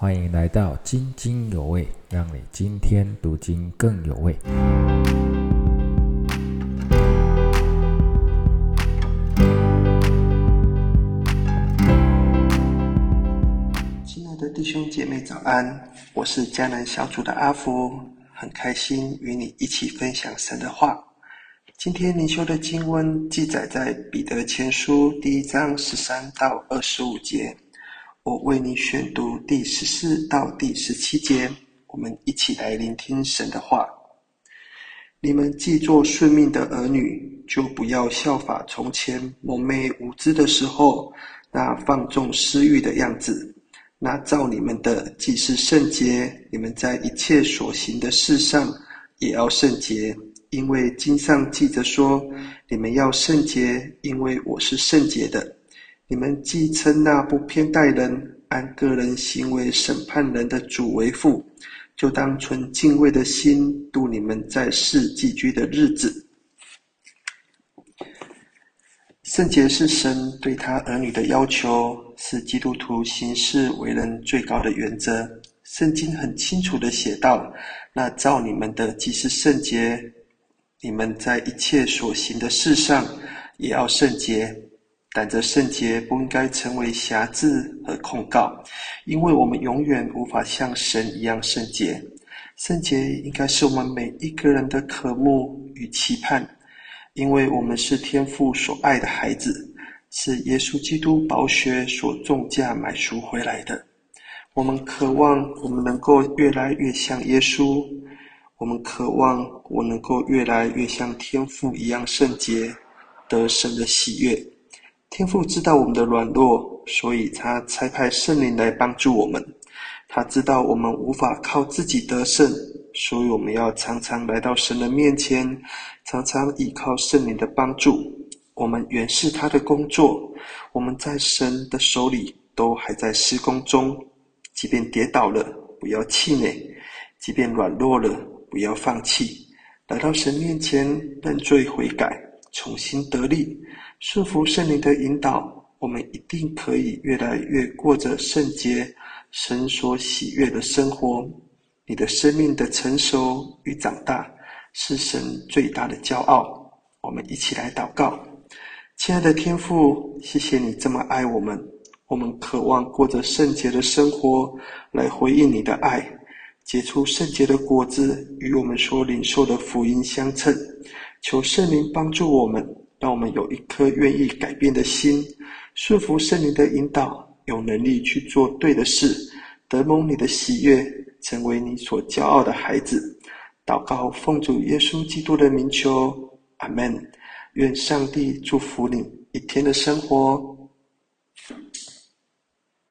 欢迎来到津津有味，让你今天读经更有味。亲爱的弟兄姐妹，早安！我是迦南小组的阿福，很开心与你一起分享神的话。今天灵修的经文记载在彼得前书第一章十三到二十五节。我为你选读第十四到第十七节，我们一起来聆听神的话。你们既做顺命的儿女，就不要效法从前蒙昧无知的时候那放纵私欲的样子。那造你们的既是圣洁，你们在一切所行的事上也要圣洁，因为经上记着说：你们要圣洁，因为我是圣洁的。你们既称那不偏待人、按个人行为审判人的主为父，就当存敬畏的心度你们在世寄居的日子。圣洁是神对他儿女的要求，是基督徒行事为人最高的原则。圣经很清楚的写道：“那照你们的既是圣洁，你们在一切所行的事上也要圣洁。”但这圣洁不应该成为瑕疵和控告，因为我们永远无法像神一样圣洁。圣洁应该是我们每一个人的渴慕与期盼，因为我们是天父所爱的孩子，是耶稣基督宝血所重价买赎回来的。我们渴望我们能够越来越像耶稣，我们渴望我能够越来越像天父一样圣洁，得神的喜悦。天父知道我们的软弱，所以他差派圣灵来帮助我们。他知道我们无法靠自己得胜，所以我们要常常来到神的面前，常常依靠圣灵的帮助。我们原是他的工作，我们在神的手里都还在施工中。即便跌倒了，不要气馁；即便软弱了，不要放弃。来到神面前认罪悔改，重新得力。顺服圣灵的引导，我们一定可以越来越过着圣洁、神所喜悦的生活。你的生命的成熟与长大，是神最大的骄傲。我们一起来祷告，亲爱的天父，谢谢你这么爱我们。我们渴望过着圣洁的生活，来回应你的爱，结出圣洁的果子，与我们所领受的福音相称。求圣灵帮助我们。让我们有一颗愿意改变的心，顺服圣灵的引导，有能力去做对的事，得蒙你的喜悦，成为你所骄傲的孩子。祷告奉主耶稣基督的名求，阿门。愿上帝祝福你一天的生活。